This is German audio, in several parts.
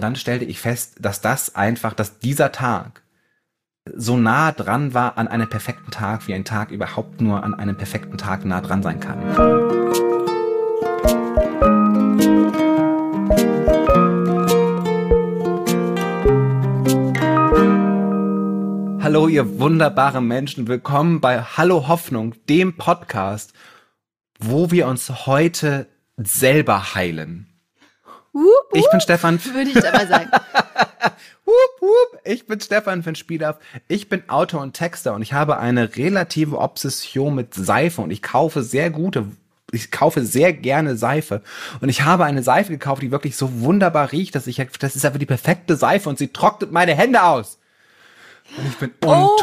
Und dann stellte ich fest, dass das einfach, dass dieser Tag so nah dran war an einem perfekten Tag, wie ein Tag überhaupt nur an einem perfekten Tag nah dran sein kann. Hallo, ihr wunderbaren Menschen. Willkommen bei Hallo Hoffnung, dem Podcast, wo wir uns heute selber heilen. Wup, wup, Ich bin Stefan. Würde ich aber sagen. Wup, wup. Ich bin Stefan von Spielauf. Ich bin Autor und Texter und ich habe eine relative Obsession mit Seife und ich kaufe sehr gute, ich kaufe sehr gerne Seife. Und ich habe eine Seife gekauft, die wirklich so wunderbar riecht, dass ich, das ist einfach die perfekte Seife und sie trocknet meine Hände aus. Und ich bin Oh.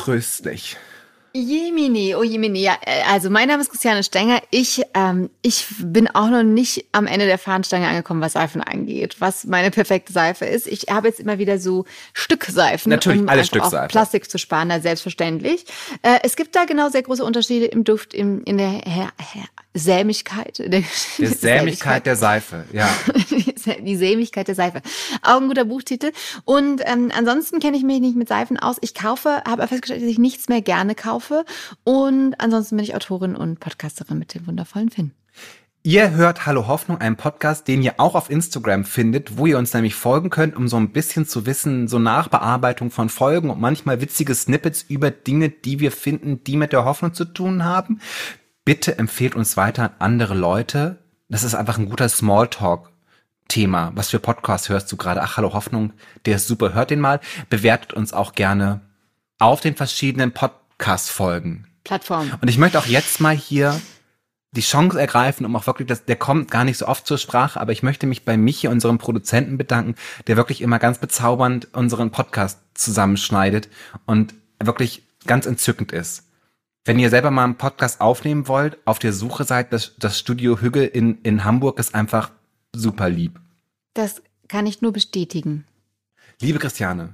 Jemini, oh Jemini. Ja, äh, also mein Name ist Christiane Stenger. Ich, ähm, ich bin auch noch nicht am Ende der Fahnenstange angekommen, was Seifen angeht, was meine perfekte Seife ist. Ich habe jetzt immer wieder so Stückseifen, Natürlich, um alle einfach auch Stückseife. Plastik zu sparen, da selbstverständlich. Äh, es gibt da genau sehr große Unterschiede im Duft, im, in der Her Her Sämigkeit. Der, Die Sämigkeit der Seife, ja. die Sämigkeit der Seife. Auch ein guter Buchtitel. Und ähm, ansonsten kenne ich mich nicht mit Seifen aus. Ich kaufe, habe aber festgestellt, dass ich nichts mehr gerne kaufe. Und ansonsten bin ich Autorin und Podcasterin mit dem wundervollen Finn. Ihr hört Hallo Hoffnung, einen Podcast, den ihr auch auf Instagram findet, wo ihr uns nämlich folgen könnt, um so ein bisschen zu wissen, so Nachbearbeitung von Folgen und manchmal witzige Snippets über Dinge, die wir finden, die mit der Hoffnung zu tun haben. Bitte empfehlt uns weiter an andere Leute. Das ist einfach ein guter Smalltalk. Thema, was für Podcast hörst du gerade? Ach, hallo Hoffnung, der ist super, hört den mal. Bewertet uns auch gerne auf den verschiedenen Podcast-Folgen. Plattform. Und ich möchte auch jetzt mal hier die Chance ergreifen, um auch wirklich, das, der kommt gar nicht so oft zur Sprache, aber ich möchte mich bei Michi, unserem Produzenten, bedanken, der wirklich immer ganz bezaubernd unseren Podcast zusammenschneidet und wirklich ganz entzückend ist. Wenn ihr selber mal einen Podcast aufnehmen wollt, auf der Suche seid, das, das Studio Hügge in, in Hamburg ist einfach super lieb. Das kann ich nur bestätigen. Liebe Christiane,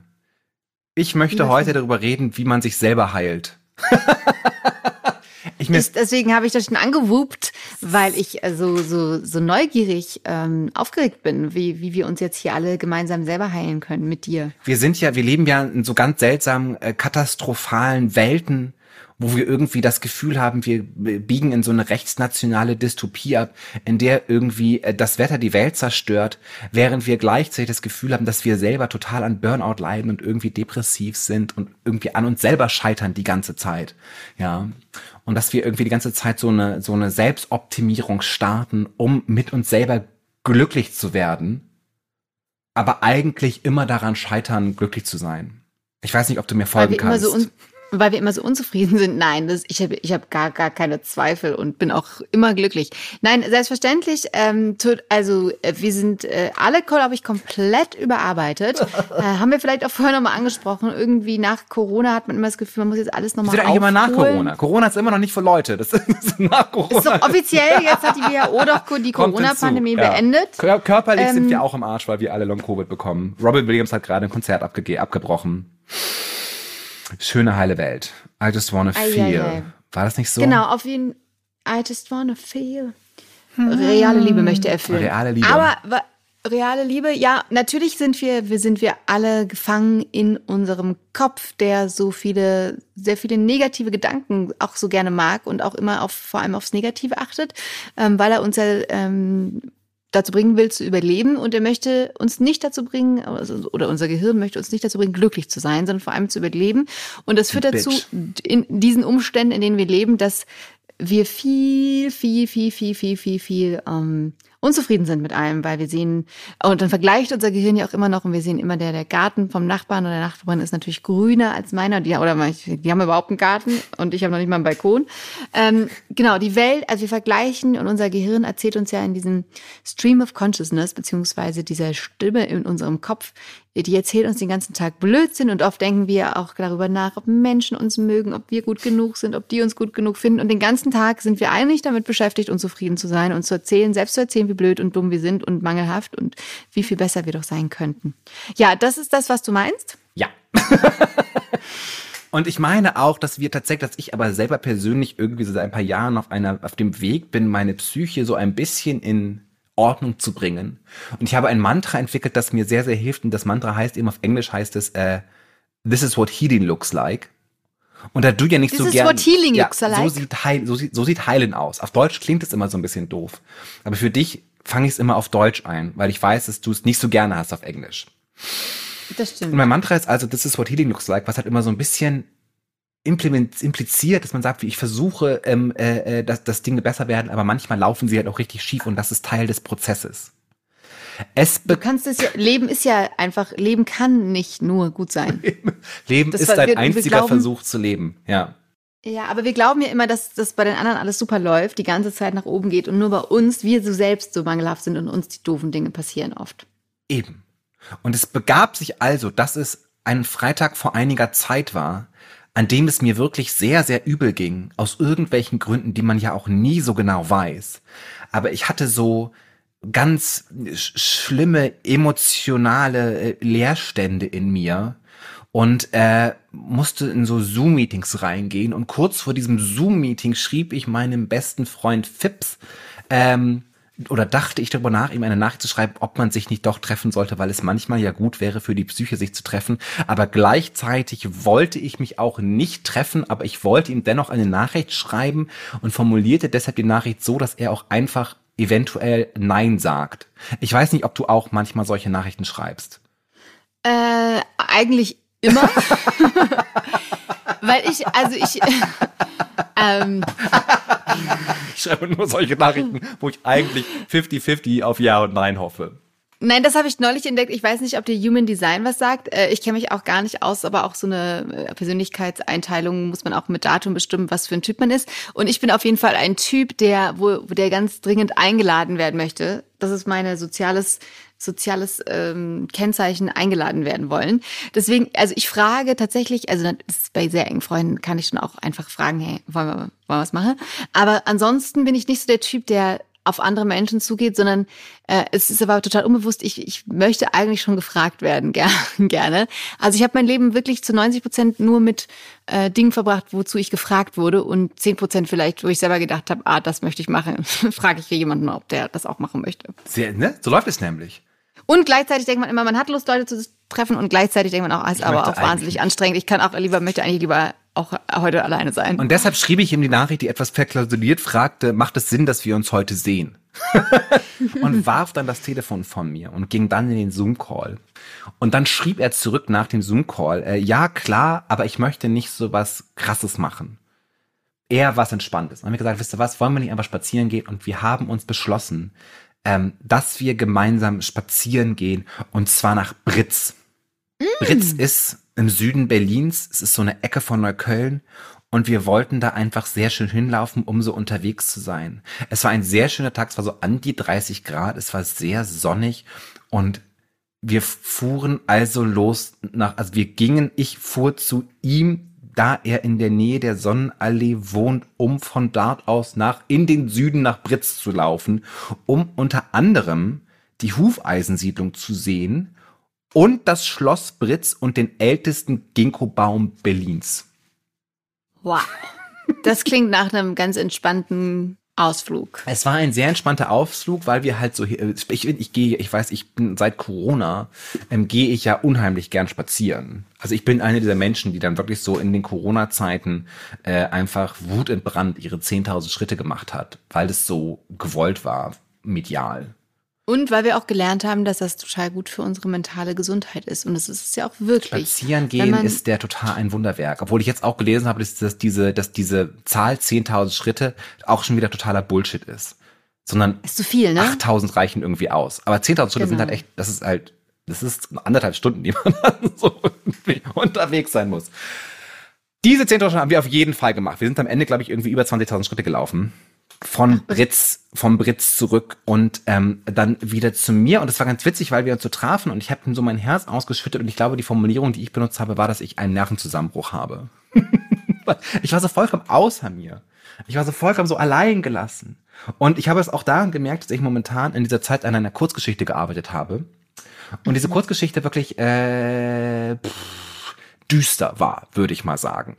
ich möchte heute darüber reden, wie man sich selber heilt. ich Ich, deswegen habe ich das schon angewupt, weil ich äh, so, so, so neugierig ähm, aufgeregt bin, wie, wie wir uns jetzt hier alle gemeinsam selber heilen können mit dir. wir sind ja, wir leben ja in so ganz seltsamen, äh, katastrophalen Welten, wo wir irgendwie das Gefühl haben, wir biegen in so eine rechtsnationale Dystopie ab, in der irgendwie äh, das Wetter die Welt zerstört, während wir gleichzeitig das Gefühl haben, dass wir selber total an Burnout leiden und irgendwie depressiv sind und irgendwie an uns selber scheitern die ganze Zeit. Ja. Und dass wir irgendwie die ganze Zeit so eine, so eine Selbstoptimierung starten, um mit uns selber glücklich zu werden aber eigentlich immer daran scheitern, glücklich zu sein. Ich weiß nicht, ob du mir folgen kannst. so weil wir immer so unzufrieden sind. Nein, das, ich habe ich hab gar, gar keine Zweifel und bin auch immer glücklich. Nein, selbstverständlich. Ähm, tut, also äh, wir sind äh, alle, glaube ich, komplett überarbeitet. äh, haben wir vielleicht auch vorher nochmal angesprochen. Irgendwie nach Corona hat man immer das Gefühl, man muss jetzt alles nochmal sind eigentlich immer nach aufholen. Corona. Corona ist immer noch nicht für Leute. Das ist nach Corona. Ist doch offiziell, jetzt hat die WHO doch die Corona-Pandemie ja. beendet. Kör körperlich sind Ähm, wir auch im Arsch, weil wir alle Long-Covid bekommen. Robin Williams hat gerade ein Konzert abgebrochen. Schöne heile Welt. I just wanna feel. ei, ei. War das nicht so? Genau, auf jeden I just wanna feel. Reale Liebe möchte er fühlen. Reale Liebe. Aber reale Liebe, ja, natürlich sind wir, wir sind wir alle gefangen in unserem Kopf, der so viele, sehr viele negative Gedanken auch so gerne mag und auch immer auf, vor allem aufs Negative achtet, ähm, weil er uns ja ähm, dazu bringen will, zu überleben und er möchte uns nicht dazu bringen, also, oder unser Gehirn möchte uns nicht dazu bringen, glücklich zu sein, sondern vor allem zu überleben. Und das führt dazu, in diesen Umständen, in denen wir leben, dass wir viel, viel, viel, viel, viel, viel, viel ähm, unzufrieden sind mit allem, weil wir sehen, und dann vergleicht unser Gehirn ja auch immer noch, und wir sehen immer, der, der Garten vom Nachbarn oder der Nachbarin ist natürlich grüner als meiner, die, oder die haben überhaupt einen Garten und ich habe noch nicht mal einen Balkon. Ähm, genau, die Welt, also wir vergleichen und unser Gehirn erzählt uns ja in diesem Stream of Consciousness, beziehungsweise dieser Stimme in unserem Kopf, die erzählt uns den ganzen Tag Blödsinn und oft denken wir auch darüber nach, ob Menschen uns mögen, ob wir gut genug sind, ob die uns gut genug finden. Und den ganzen Tag sind wir eigentlich damit beschäftigt, unzufrieden zu sein und zu erzählen, selbst zu erzählen, wie blöd und dumm wir sind und mangelhaft und wie viel besser wir doch sein könnten. Ja, das ist das, was du meinst. Ja. Und ich meine auch, dass wir tatsächlich, dass ich aber selber persönlich irgendwie so seit ein paar Jahren auf einer, auf dem Weg bin, meine Psyche so ein bisschen in Ordnung zu bringen. Und ich habe ein Mantra entwickelt, das mir sehr, sehr hilft. Und das Mantra heißt eben auf Englisch heißt es, äh, This is what healing looks like. Und da du ja nicht This so is gern, what healing ja, looks like. so sieht heil, so sieht, so sieht heilen aus. Auf Deutsch klingt es immer so ein bisschen doof. Aber für dich fange ich es immer auf Deutsch ein, weil ich weiß, dass du es nicht so gerne hast auf Englisch. Das Und stimmt. mein Mantra ist also, this is what healing looks like, was halt immer so ein bisschen impliziert, dass man sagt, wie ich versuche, ähm, äh, äh, dass, dass Dinge besser werden, aber manchmal laufen sie halt auch richtig schief und das ist Teil des Prozesses. Es Du kannst es ja, Leben ist ja einfach, Leben kann nicht nur gut sein. Leben Das ist war- ein wir- wir einziger glauben- Versuch zu leben, ja. Ja, aber wir glauben ja immer, dass das bei den anderen alles super läuft, die ganze Zeit nach oben geht und nur bei uns, wir so selbst so mangelhaft sind und uns die doofen Dinge passieren oft. Eben. Und es begab sich also, dass es ein Freitag vor einiger Zeit war, an dem es mir wirklich sehr, sehr übel ging, aus irgendwelchen Gründen, die man ja auch nie so genau weiß. Aber ich hatte so ganz sch schlimme emotionale äh, Leerstände in mir und äh, musste in so Zoom-Meetings reingehen. Und kurz vor diesem Zoom-Meeting schrieb ich meinem besten Freund Fips, ähm, oder dachte ich darüber nach, ihm eine Nachricht zu schreiben, ob man sich nicht doch treffen sollte, weil es manchmal ja gut wäre für die Psyche, sich zu treffen. Aber gleichzeitig wollte ich mich auch nicht treffen, aber ich wollte ihm dennoch eine Nachricht schreiben und formulierte deshalb die Nachricht so, dass er auch einfach eventuell Nein sagt. Ich weiß nicht, ob du auch manchmal solche Nachrichten schreibst. Äh, eigentlich immer. Weil ich, also ich, ähm, Ich schreibe nur solche Nachrichten, wo ich eigentlich 50-50 auf Ja und Nein hoffe. Nein, das habe ich neulich entdeckt. Ich weiß nicht, ob dir Human Design was sagt. Äh, Ich kenne mich auch gar nicht aus, aber auch so eine äh, Persönlichkeitseinteilung muss man auch mit Datum bestimmen, was für ein Typ man ist. Und ich bin auf jeden Fall ein Typ, der, wo der ganz dringend eingeladen werden möchte. Das ist meine soziales soziales ähm, Kennzeichen eingeladen werden wollen. Deswegen, also ich frage tatsächlich, also ist bei sehr engen Freunden kann ich schon auch einfach fragen, hey, wollen wir, wollen wir was machen? Aber ansonsten bin ich nicht so der Typ, der auf andere Menschen zugeht, sondern äh, es ist aber total unbewusst. Ich, ich möchte eigentlich schon gefragt werden, ger gerne. Also ich habe mein Leben wirklich zu 90 Prozent nur mit äh, Dingen verbracht, wozu ich gefragt wurde und 10 Prozent vielleicht, wo ich selber gedacht habe, ah, das möchte ich machen. Frage ich hier jemanden, ob der das auch machen möchte. Sehr, ne? So läuft es nämlich. Und gleichzeitig denkt man immer, man hat Lust, Leute zu treffen und gleichzeitig denkt man auch, ah, ist aber auch wahnsinnig anstrengend. Ich kann auch lieber, möchte eigentlich lieber auch heute alleine sein. Und deshalb schrieb ich ihm die Nachricht, die etwas verklausuliert fragte, macht es Sinn, dass wir uns heute sehen? und warf dann das Telefon von mir und ging dann in den Zoom-Call. Und dann schrieb er zurück nach dem Zoom-Call, äh, ja klar, aber ich möchte nicht so was Krasses machen. Eher was Entspanntes. Und haben wir gesagt, wisst ihr was, wollen wir nicht einfach spazieren gehen? Und wir haben uns beschlossen, ähm, dass wir gemeinsam spazieren gehen und zwar nach Britz. Britz ist im Süden Berlins, es ist so eine Ecke von Neukölln und wir wollten da einfach sehr schön hinlaufen, um so unterwegs zu sein. Es war ein sehr schöner Tag, es war so an die 30 Grad, es war sehr sonnig und wir fuhren also los nach, also wir gingen, ich fuhr zu ihm, da er in der Nähe der Sonnenallee wohnt, um von dort aus nach, in den Süden nach Britz zu laufen, um unter anderem die Hufeisensiedlung zu sehen und das Schloss Britz und den ältesten Ginkgo-Baum Berlins. Wow. Das klingt nach einem ganz entspannten Ausflug. Es war ein sehr entspannter Ausflug, weil wir halt so, hier- ich, ich gehe, ich weiß, ich bin seit Corona, ähm, gehe ich ja unheimlich gern spazieren. Also ich bin eine dieser Menschen, die dann wirklich so in den Corona-Zeiten äh, einfach wutentbrannt ihre 10.000 Schritte gemacht hat, weil es so gewollt war, medial. Und weil wir auch gelernt haben, dass das total gut für unsere mentale Gesundheit ist. Und es ist es ja auch wirklich. Spazieren gehen ist der total ein Wunderwerk. Obwohl ich jetzt auch gelesen habe, dass, dass diese, dass diese Zahl 10.000 Schritte auch schon wieder totaler Bullshit ist. Sondern Ist zu viel, ne? 8000 reichen irgendwie aus. Aber 10.000 Schritte sind Genau. halt echt, das ist halt, das ist anderthalb Stunden, die man dann so unterwegs sein muss. Diese 10.000 Schritte haben wir auf jeden Fall gemacht. Wir sind am Ende, glaube ich, irgendwie über 20.000 Schritte gelaufen. Von Britz, vom Britz zurück und ähm, dann wieder zu mir. Und das war ganz witzig, weil wir uns so trafen und ich habe ihm so mein Herz ausgeschüttet und ich glaube, die Formulierung, die ich benutzt habe, war, dass ich einen Nervenzusammenbruch habe. ich war so vollkommen außer mir. Ich war so vollkommen so allein gelassen. Und ich habe es auch daran gemerkt, dass ich momentan in dieser Zeit an einer Kurzgeschichte gearbeitet habe. Und diese Kurzgeschichte wirklich äh, pff, düster war, würde ich mal sagen.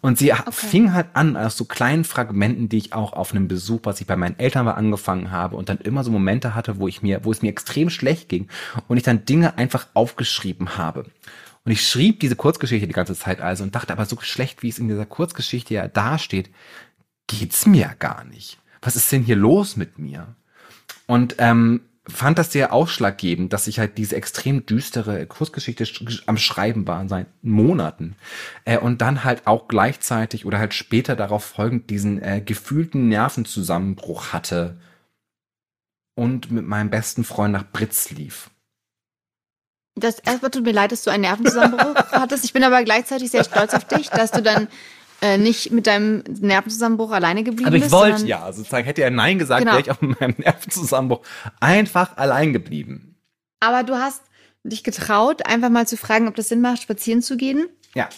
Und sie okay. fing halt an aus so kleinen Fragmenten, die ich auch auf einem Besuch, was ich bei meinen Eltern war, angefangen habe und dann immer so Momente hatte, wo ich mir, wo es mir extrem schlecht ging und ich dann Dinge einfach aufgeschrieben habe. Und ich schrieb diese Kurzgeschichte die ganze Zeit also und dachte aber so schlecht, wie es in dieser Kurzgeschichte ja dasteht, geht's mir gar nicht. Was ist denn hier los mit mir? Und ähm, fand das sehr ausschlaggebend, dass ich halt diese extrem düstere Kurzgeschichte am Schreiben war seit Monaten äh, und dann halt auch gleichzeitig oder halt später darauf folgend diesen äh, gefühlten Nervenzusammenbruch hatte und mit meinem besten Freund nach Britz lief. Das erstmal tut mir leid, dass du einen Nervenzusammenbruch hattest. Ich bin aber gleichzeitig sehr stolz auf dich, dass du dann äh, nicht mit deinem Nervenzusammenbruch alleine geblieben Aber ich wollte ja, sozusagen hätte er Nein gesagt, genau. wäre ich auch mit meinem Nervenzusammenbruch einfach allein geblieben. Aber du hast dich getraut, einfach mal zu fragen, ob das Sinn macht, spazieren zu gehen. Ja.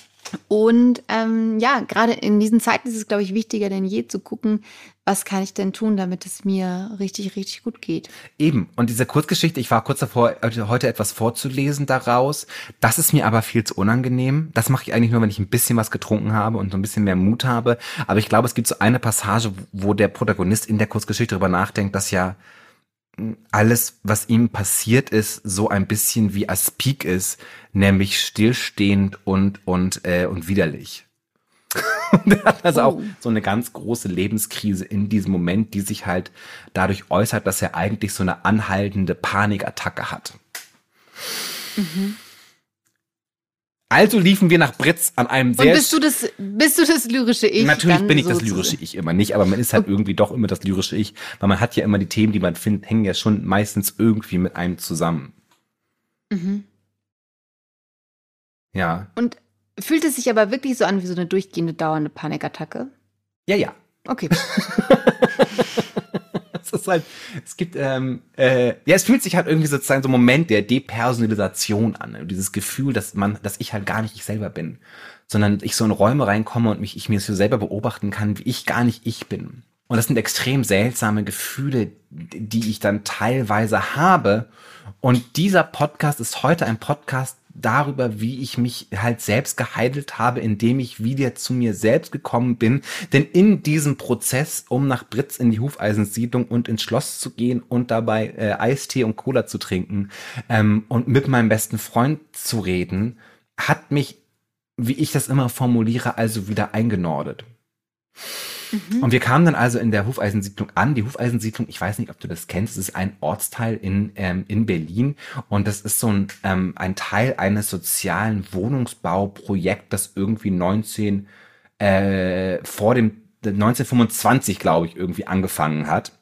Und ähm, ja, gerade in diesen Zeiten ist es, glaube ich, wichtiger denn je zu gucken, was kann ich denn tun, damit es mir richtig, richtig gut geht. Eben. Und diese Kurzgeschichte, ich war kurz davor, heute etwas vorzulesen daraus. Das ist mir aber viel zu unangenehm. Das mache ich eigentlich nur, wenn ich ein bisschen was getrunken habe und so ein bisschen mehr Mut habe. Aber ich glaube, es gibt so eine Passage, wo der Protagonist in der Kurzgeschichte darüber nachdenkt, dass ja alles, was ihm passiert ist, so ein bisschen wie Aspik ist, nämlich stillstehend und und äh, und widerlich. und er hat also oh. auch so eine ganz große Lebenskrise in diesem Moment, die sich halt dadurch äußert, dass er eigentlich so eine anhaltende Panikattacke hat. Mhm. Also liefen wir nach Britz an einem sehr. Und bist du das, bist du das lyrische Ich? Natürlich bin ich das lyrische Ich immer nicht, aber man ist halt okay. irgendwie doch immer das lyrische Ich, weil man hat ja immer die Themen, die man findet, hängen ja schon meistens irgendwie mit einem zusammen. Mhm. Ja. Und fühlt es sich aber wirklich so an wie so eine durchgehende, dauernde Panikattacke? Ja, ja. Okay. es ist halt, es gibt, ähm, äh, ja, es fühlt sich halt irgendwie sozusagen so ein Moment der Depersonalisation an. Ne? Dieses Gefühl, dass man, dass ich halt gar nicht ich selber bin, sondern ich so in Räume reinkomme und mich, ich mir so selber beobachten kann, wie ich gar nicht ich bin. Und das sind extrem seltsame Gefühle, die ich dann teilweise habe. Und dieser Podcast ist heute ein Podcast darüber, wie ich mich halt selbst geheidelt habe, indem ich wieder zu mir selbst gekommen bin. Denn in diesem Prozess, um nach Britz in die Hufeisensiedlung und ins Schloss zu gehen und dabei äh, Eistee und Cola zu trinken ähm, und mit meinem besten Freund zu reden, hat mich, wie ich das immer formuliere, also wieder eingenordet. Mhm. Und wir kamen dann also in der Hufeisensiedlung an. Die Hufeisensiedlung, ich weiß nicht, ob du das kennst, ist ein Ortsteil in, ähm, in Berlin und das ist so ein, ähm, ein Teil eines sozialen Wohnungsbauprojekts, das irgendwie 19 äh, vor dem 1925, glaube ich, irgendwie angefangen hat.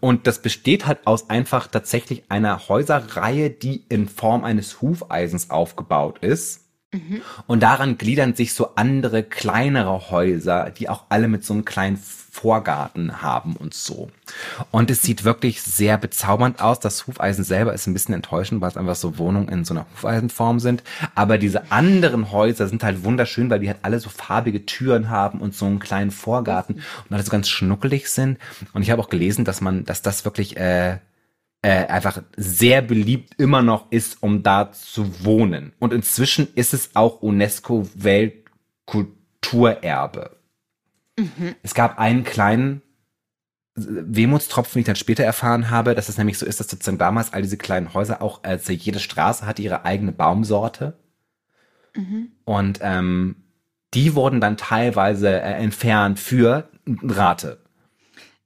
Und das besteht halt aus einfach tatsächlich einer Häuserreihe, die in Form eines Hufeisens aufgebaut ist. Mhm. Und daran gliedern sich so andere kleinere Häuser, die auch alle mit so einem kleinen Vorgarten haben und so. Und es sieht wirklich sehr bezaubernd aus. Das Hufeisen selber ist ein bisschen enttäuschend, weil es einfach so Wohnungen in so einer Hufeisenform sind. Aber diese anderen Häuser sind halt wunderschön, weil die halt alle so farbige Türen haben und so einen kleinen Vorgarten und alle so ganz schnuckelig sind. Und ich habe auch gelesen, dass man, dass das wirklich äh, äh, einfach sehr beliebt immer noch ist, um da zu wohnen. Und inzwischen ist es auch UNESCO Weltkulturerbe. Mhm. Es gab einen kleinen Wehmutstropfen, den ich dann später erfahren habe, dass es nämlich so ist, dass sozusagen damals all diese kleinen Häuser auch, also jede Straße hatte ihre eigene Baumsorte. Mhm. Und ähm, die wurden dann teilweise äh, entfernt für Rate.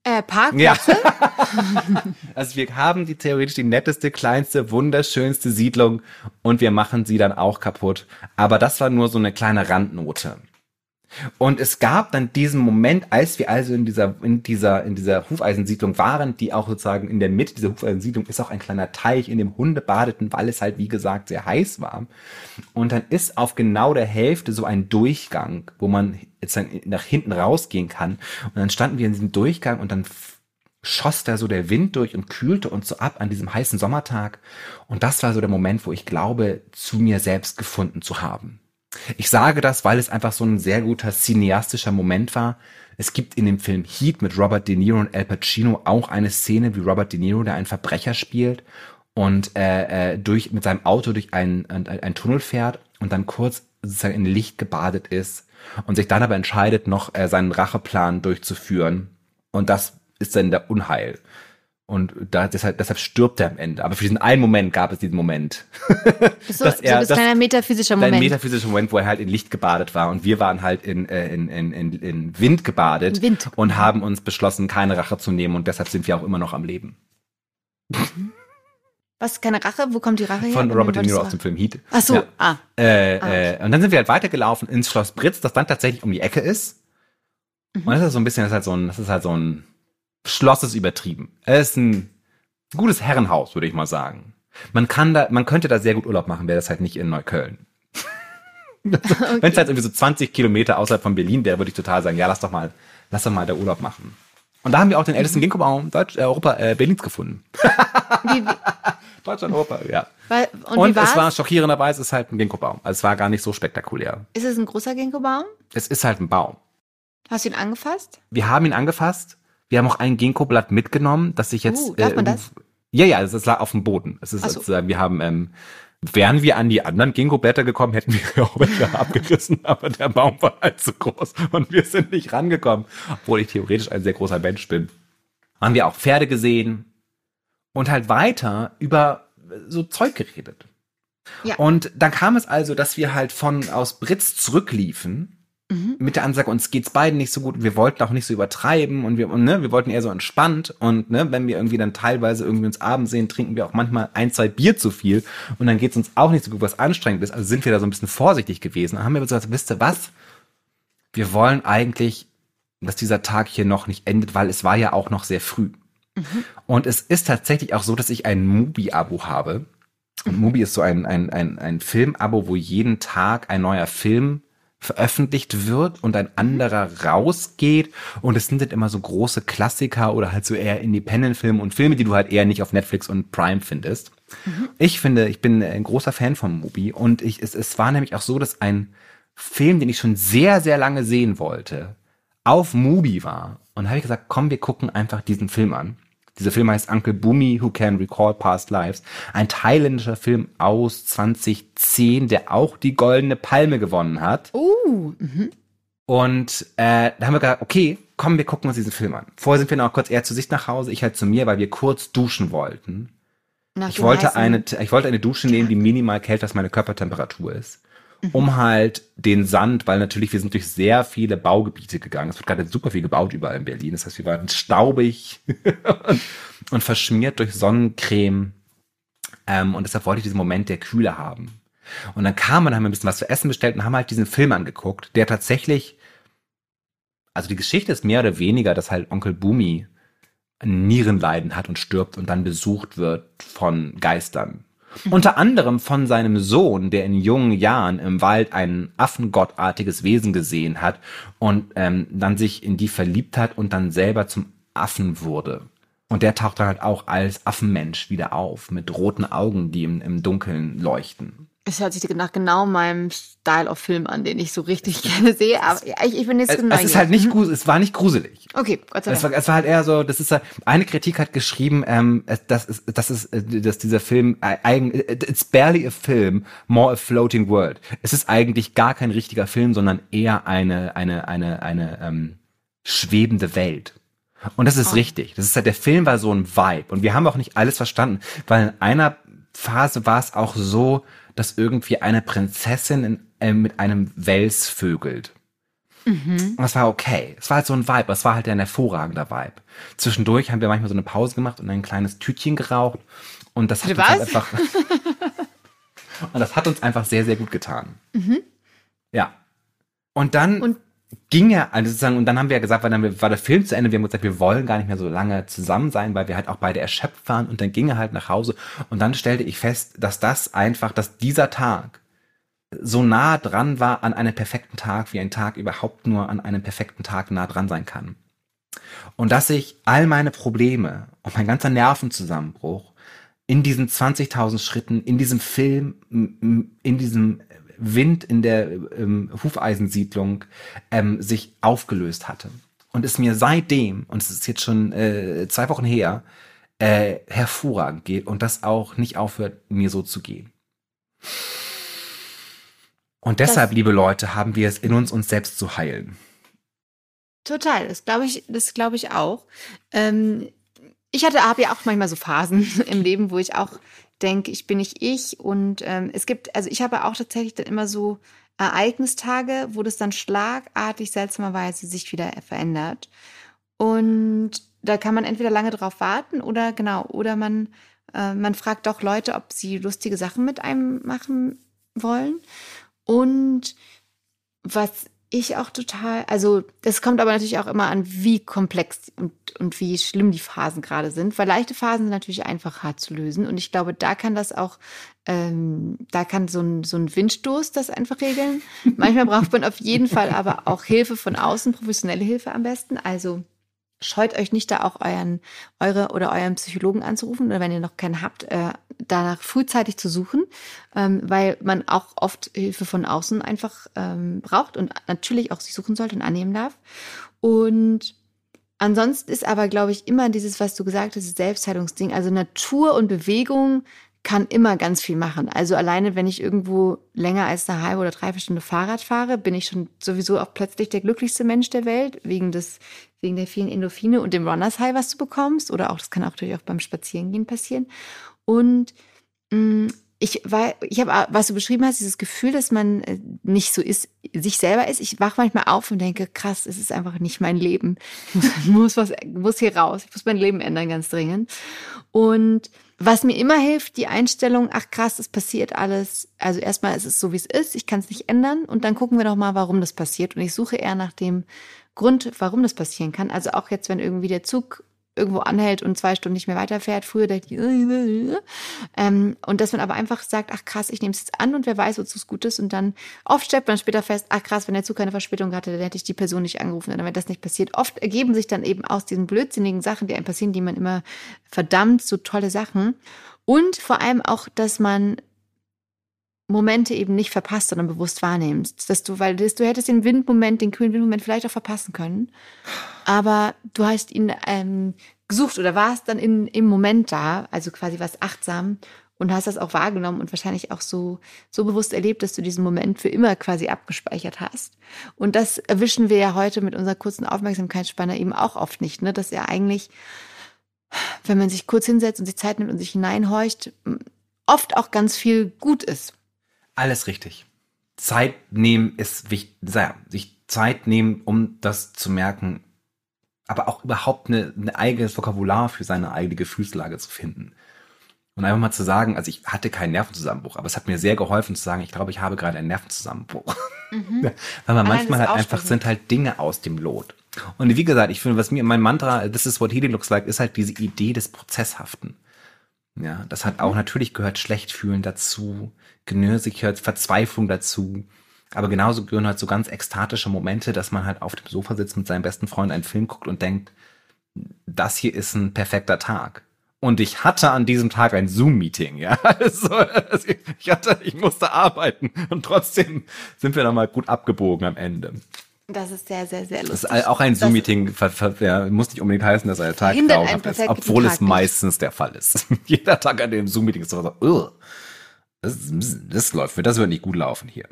Äh, Parkplätze? Ja. also wir haben die theoretisch die netteste, kleinste, wunderschönste Siedlung und wir machen sie dann auch kaputt. Aber das war nur so eine kleine Randnote. Und es gab dann diesen Moment, als wir also in dieser, in dieser, in dieser Hufeisensiedlung waren, die auch sozusagen in der Mitte dieser Hufeisensiedlung ist auch ein kleiner Teich, in dem Hunde badeten, weil es halt, wie gesagt, sehr heiß war. Und dann ist auf genau der Hälfte so ein Durchgang, wo man jetzt dann nach hinten rausgehen kann. Und dann standen wir in diesem Durchgang und dann schoss da so der Wind durch und kühlte uns so ab an diesem heißen Sommertag. Und das war so der Moment, wo ich glaube, zu mir selbst gefunden zu haben. Ich sage das, weil es einfach so ein sehr guter cineastischer Moment war. Es gibt in dem Film Heat mit Robert De Niro und Al Pacino auch eine Szene, wie Robert De Niro, der einen Verbrecher spielt und äh, äh, durch mit seinem Auto durch einen, einen, einen Tunnel fährt und dann kurz sozusagen in Licht gebadet ist und sich dann aber entscheidet, noch äh, seinen Racheplan durchzuführen. Und das ist dann der Unheil. Und da, deshalb, deshalb stirbt er am Ende. Aber für diesen einen Moment gab es diesen Moment. So, dass er, so ein kleiner metaphysischer Moment. Ein metaphysischer Moment, wo er halt in Licht gebadet war. Und wir waren halt in, äh, in, in, in, in Wind gebadet. Wind. Und haben uns beschlossen, keine Rache zu nehmen. Und deshalb sind wir auch immer noch am Leben. Was, keine Rache? Wo kommt die Rache her? Von Robert De Niro aus dem Film Heat. Ach so, ja. ah. Äh, Ah, äh, und dann sind wir halt weitergelaufen ins Schloss Britz, das dann tatsächlich um die Ecke ist. Und das ist so ein bisschen, das ist halt so ein, das ist halt so ein Schloss ist übertrieben. Es ist ein gutes Herrenhaus, würde ich mal sagen. Man kann da, man könnte da sehr gut Urlaub machen, wäre das halt nicht in Neukölln. Wenn es halt irgendwie so 20 Kilometer außerhalb von Berlin wäre, würde ich total sagen, ja, lass doch mal, lass doch mal da Urlaub machen. Und da haben wir auch den ältesten Ginkgo-Baum Deutsch, äh, Europa, äh, Berlins gefunden. Wie, wie, Deutschland, Europa, ja. weil, und, Und, es war schockierenderweise, es ist halt ein Ginkgo-Baum. Also es war gar nicht so spektakulär. Ist es ein großer Ginkgo-Baum? Es ist halt ein Baum. Hast du ihn angefasst? Wir haben ihn angefasst. Wir haben auch ein Ginkgo-Blatt mitgenommen, das ich jetzt. Uh, darf man äh, das? Ja, ja, es lag auf dem Boden. Es ist so. sozusagen, wir haben, ähm, wären wir an die anderen Ginkgo-Blätter gekommen, hätten wir auch welche abgerissen, aber der Baum war halt zu groß und wir sind nicht rangekommen, obwohl ich theoretisch ein sehr großer Mensch bin. Haben wir auch Pferde gesehen und halt weiter über so Zeug geredet. Ja. Und dann kam es also, dass wir halt von aus Britz zurückliefen Mhm. mit der Ansage, uns geht's beiden nicht so gut und wir wollten auch nicht so übertreiben und wir, und, ne, wir wollten eher so entspannt und ne, wenn wir irgendwie dann teilweise irgendwie uns abends sehen, trinken wir auch manchmal ein, zwei Bier zu viel und dann geht's uns auch nicht so gut, was anstrengend ist, also sind wir da so ein bisschen vorsichtig gewesen. Dann haben wir gesagt, wisst ihr was? Wir wollen eigentlich, dass dieser Tag hier noch nicht endet, weil es war ja auch noch sehr früh. Und es ist tatsächlich auch so, dass ich ein Mubi-Abo habe. Und Mubi ist so ein, ein, ein, ein Film-Abo, wo jeden Tag ein neuer Film veröffentlicht wird und ein anderer rausgeht. Und es sind dann immer so große Klassiker oder halt so eher Independent-Filme und Filme, die du halt eher nicht auf Netflix und Prime findest. Ich finde, ich bin ein großer Fan von Mubi und ich, es, es war nämlich auch so, dass ein Film, den ich schon sehr, sehr lange sehen wollte, auf Mubi war. Und da habe ich gesagt, komm, wir gucken einfach diesen Film an. Dieser Film heißt Uncle Boomy Who Can Recall Past Lives. Ein thailändischer Film aus 2010, der auch die Goldene Palme gewonnen hat. Uh, mhm. Und äh, da haben wir gesagt, okay, komm, wir gucken uns diesen Film an. Vorher sind wir noch kurz eher zu sich nach Hause, ich halt zu mir, weil wir kurz duschen wollten. Nach Ich wollte heißen- eine, ich wollte eine Dusche nehmen, die minimal kälter als meine Körpertemperatur ist. Um halt den Sand, weil natürlich wir sind durch sehr viele Baugebiete gegangen. Es wird gerade super viel gebaut überall in Berlin. Das heißt, wir waren staubig und, und verschmiert durch Sonnencreme. Ähm, und deshalb wollte ich diesen Moment der Kühle haben. Und dann kam man, haben wir ein bisschen was zu essen bestellt und haben halt diesen Film angeguckt, der tatsächlich, also die Geschichte ist mehr oder weniger, dass halt Onkel ein Nierenleiden hat und stirbt und dann besucht wird von Geistern. Unter anderem von seinem Sohn, der in jungen Jahren im Wald ein affengottartiges Wesen gesehen hat und ähm, dann sich in die verliebt hat und dann selber zum Affen wurde. Und der taucht dann halt auch als Affenmensch wieder auf, mit roten Augen, die im, im Dunkeln leuchten. Es hört sich nach genau meinem Style of Film an, den ich so richtig gerne sehe. Aber ich, ich bin jetzt Es, es ist halt nicht gruselig, es war nicht gruselig. Okay, Gott sei Es Dank. war, es war halt eher so, das ist halt- eine Kritik hat geschrieben, ähm, es- dass, es- dass, es, äh, dass dieser Film äh, eigen, äh, it's barely a film, more a floating world. Es ist eigentlich gar kein richtiger Film, sondern eher eine eine eine eine ähm, schwebende Welt. Und das ist richtig. Das ist halt der Film war so ein Vibe und wir haben auch nicht alles verstanden, weil in einer Phase war es auch so, dass irgendwie eine Prinzessin in, äh, mit einem Wels vögelt. Und das war okay. Es war halt so ein Vibe. Es war halt ein hervorragender Vibe. Zwischendurch haben wir manchmal so eine Pause gemacht und ein kleines Tütchen geraucht. Und das hat Bitte uns halt was? einfach. und das hat uns einfach sehr, sehr gut getan. Ja. Und dann Und- ging er, also sozusagen, und dann haben wir ja gesagt, weil dann war der Film zu Ende, wir haben gesagt, wir wollen gar nicht mehr so lange zusammen sein, weil wir halt auch beide erschöpft waren und dann ging er halt nach Hause und dann stellte ich fest, dass das einfach, dass dieser Tag so nah dran war an einem perfekten Tag, wie ein Tag überhaupt nur an einem perfekten Tag nah dran sein kann. Und dass ich all meine Probleme und mein ganzer Nervenzusammenbruch in diesen 20.000 Schritten, in diesem Film, in diesem Wind in der ähm, Hufeisensiedlung ähm, sich aufgelöst hatte. Und es mir seitdem, und es ist jetzt schon äh, zwei Wochen her, äh, hervorragend geht und das auch nicht aufhört, mir so zu gehen. Und deshalb, das, liebe Leute, haben wir es in uns, uns selbst zu heilen. Total, das glaube ich, das glaube ich auch. Ähm, ich hatte, habe ja auch manchmal so Phasen im Leben, wo ich auch denke, ich bin nicht ich. Und ähm, es gibt, also ich habe auch tatsächlich dann immer so Ereignistage, wo das dann schlagartig seltsamerweise sich wieder verändert. Und da kann man entweder lange drauf warten oder genau, oder man, äh, man fragt doch Leute, ob sie lustige Sachen mit einem machen wollen. Und was ich auch total, also das kommt aber natürlich auch immer an, wie komplex und, und wie schlimm die Phasen gerade sind, weil leichte Phasen sind natürlich einfach hart zu lösen und ich glaube, da kann das auch, ähm, da kann so ein, so ein Windstoß das einfach regeln. Manchmal braucht man auf jeden Fall aber auch Hilfe von außen, professionelle Hilfe am besten, also scheut euch nicht da auch euren, eure oder euren Psychologen anzurufen oder wenn ihr noch keinen habt, äh, danach frühzeitig zu suchen, ähm, weil man auch oft Hilfe von außen einfach ähm, braucht und natürlich auch sich suchen sollte und annehmen darf. Und ansonsten ist aber, glaube ich, immer dieses, was du gesagt hast, Selbstheilungsding, also Natur und Bewegung kann immer ganz viel machen. Also alleine, wenn ich irgendwo länger als eine halbe oder dreiviertel Stunde Fahrrad fahre, bin ich schon sowieso auch plötzlich der glücklichste Mensch der Welt, wegen des, wegen der vielen Endorphine und dem Runners High, was du bekommst. Oder auch, das kann auch natürlich auch beim Spazierengehen passieren. Und mh, mm, ich war, ich habe, was du beschrieben hast, dieses Gefühl, dass man äh, nicht so ist, sich selber ist. Ich wach manchmal auf und denke, krass, es ist einfach nicht mein Leben. Ich muss was, muss hier raus. Ich muss mein Leben ändern, ganz dringend. Und was mir immer hilft, die Einstellung, ach krass, es passiert alles. Also erstmal ist es so, wie es ist. Ich kann es nicht ändern. Und dann gucken wir doch mal, warum das passiert. Und ich suche eher nach dem Grund, warum das passieren kann. Also auch jetzt, wenn irgendwie der Zug irgendwo anhält und zwei Stunden nicht mehr weiterfährt. Früher dachte ich, ähm, und dass man aber einfach sagt, ach krass, ich nehme es jetzt an und wer weiß, wozu es gut ist. Und dann oft stellt man später fest, ach krass, wenn der Zug keine Verspätung hatte, dann hätte ich die Person nicht angerufen, dann wäre das nicht passiert. Oft ergeben sich dann eben aus diesen blödsinnigen Sachen, die einem passieren, die man immer verdammt, so tolle Sachen. Und vor allem auch, dass man Momente eben nicht verpasst, sondern bewusst wahrnimmst. Dass du, weil du hättest den Windmoment, den kühlen Windmoment vielleicht auch verpassen können. Aber du hast ihn ähm, gesucht oder warst dann in, im Moment da, also quasi was achtsam und hast das auch wahrgenommen und wahrscheinlich auch so, so bewusst erlebt, dass du diesen Moment für immer quasi abgespeichert hast. Und das erwischen wir ja heute mit unserer kurzen Aufmerksamkeitsspanne eben auch oft nicht, ne? dass er eigentlich, wenn man sich kurz hinsetzt und sich Zeit nimmt und sich hineinhorcht, oft auch ganz viel gut ist. Alles richtig. Zeit nehmen ist wichtig, sich Zeit nehmen, um das zu merken, aber auch überhaupt eine, ein eigenes Vokabular für seine eigene Gefühlslage zu finden. Und einfach mal zu sagen, also ich hatte keinen Nervenzusammenbruch, aber es hat mir sehr geholfen zu sagen, ich glaube, ich habe gerade einen Nervenzusammenbruch. Mhm. Weil man manchmal halt einfach sind halt Dinge aus dem Lot. Und wie gesagt, ich finde, was mir mein Mantra, this is what healing looks like, ist halt diese Idee des Prozesshaften. Ja, das hat auch natürlich gehört schlecht fühlen dazu, Genösigkeit, Verzweiflung dazu. Aber genauso gehören halt so ganz ekstatische Momente, dass man halt auf dem Sofa sitzt mit seinem besten Freund einen Film guckt und denkt, das hier ist ein perfekter Tag. Und ich hatte an diesem Tag ein Zoom-Meeting, ja. Also, ich hatte, ich musste arbeiten und trotzdem sind wir dann mal gut abgebogen am Ende. Das ist sehr, sehr, sehr lustig. Das ist auch ein Zoom-Meeting, ja, muss nicht unbedingt heißen, dass ein Tag grauenhaft ist, obwohl Tag es meistens nicht. der Fall ist. Jeder Tag an dem Zoom-Meeting ist so. Das, das läuft, das wird nicht gut laufen hier.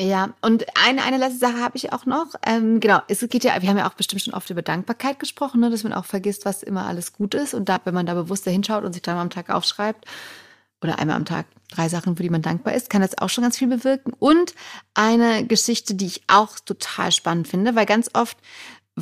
Ja, und eine, eine letzte Sache habe ich auch noch. Ähm, genau, es geht ja, wir haben ja auch bestimmt schon oft über Dankbarkeit gesprochen, ne, dass man auch vergisst, was immer alles gut ist. Und da, wenn man da bewusst hinschaut und sich dreimal am Tag aufschreibt, oder einmal am Tag drei Sachen, für die man dankbar ist, kann das auch schon ganz viel bewirken. Und eine Geschichte, die ich auch total spannend finde, weil ganz oft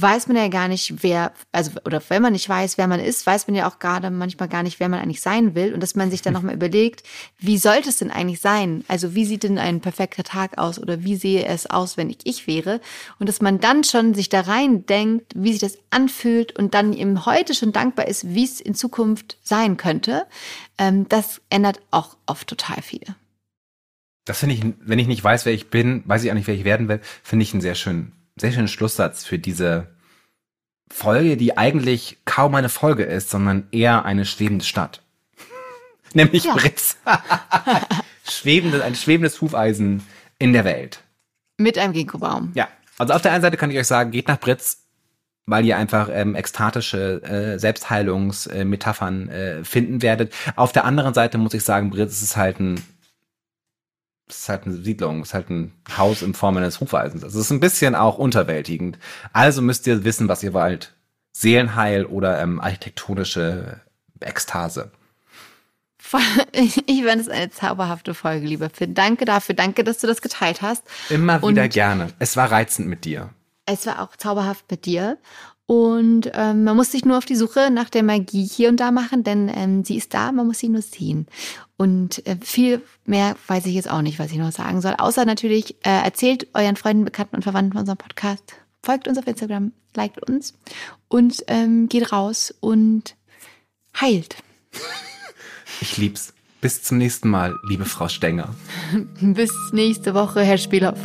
weiß man ja gar nicht, wer, also, oder wenn man nicht weiß, wer man ist, weiß man ja auch gerade manchmal gar nicht, wer man eigentlich sein will. Und dass man sich dann nochmal überlegt, wie sollte es denn eigentlich sein? Also, wie sieht denn ein perfekter Tag aus? Oder wie sehe es aus, wenn ich ich wäre? Und dass man dann schon sich da rein denkt, wie sich das anfühlt und dann im Heute schon dankbar ist, wie es in Zukunft sein könnte. Ähm, das ändert auch oft total viel. Das finde ich, wenn ich nicht weiß, wer ich bin, weiß ich auch nicht, wer ich werden will, finde ich einen sehr schönen sehr schönen Schlusssatz für diese Folge, die eigentlich kaum eine Folge ist, sondern eher eine schwebende Stadt. Nämlich ja. Britz. Schwebende, ein schwebendes Hufeisen in der Welt. Mit einem Ginkgobaum. Ja. Also auf der einen Seite kann ich euch sagen, geht nach Britz, weil ihr einfach ähm, ekstatische äh, Selbstheilungsmetaphern äh, finden werdet. Auf der anderen Seite muss ich sagen, Britz ist halt ein ist halt eine Siedlung, ist halt ein Haus in Form eines Hufeisens. Also es ist ein bisschen auch unterwältigend. Also müsst ihr wissen, was ihr wollt. Seelenheil oder ähm, architektonische Ekstase. Ich fand es eine zauberhafte Folge, lieber Finn. Danke dafür. Danke, dass du das geteilt hast. Immer wieder Und gerne. Es war reizend mit dir. Es war auch zauberhaft mit dir. Und ähm, man muss sich nur auf die Suche nach der Magie hier und da machen, denn ähm, sie ist da, man muss sie nur sehen. Und äh, viel mehr weiß ich jetzt auch nicht, was ich noch sagen soll. Außer natürlich, äh, erzählt euren Freunden, Bekannten und Verwandten unseren Podcast. Folgt uns auf Instagram, liked uns und ähm, geht raus und heilt. Ich lieb's. Bis zum nächsten Mal, liebe Frau Stenger. Bis nächste Woche, Herr Spielhoff.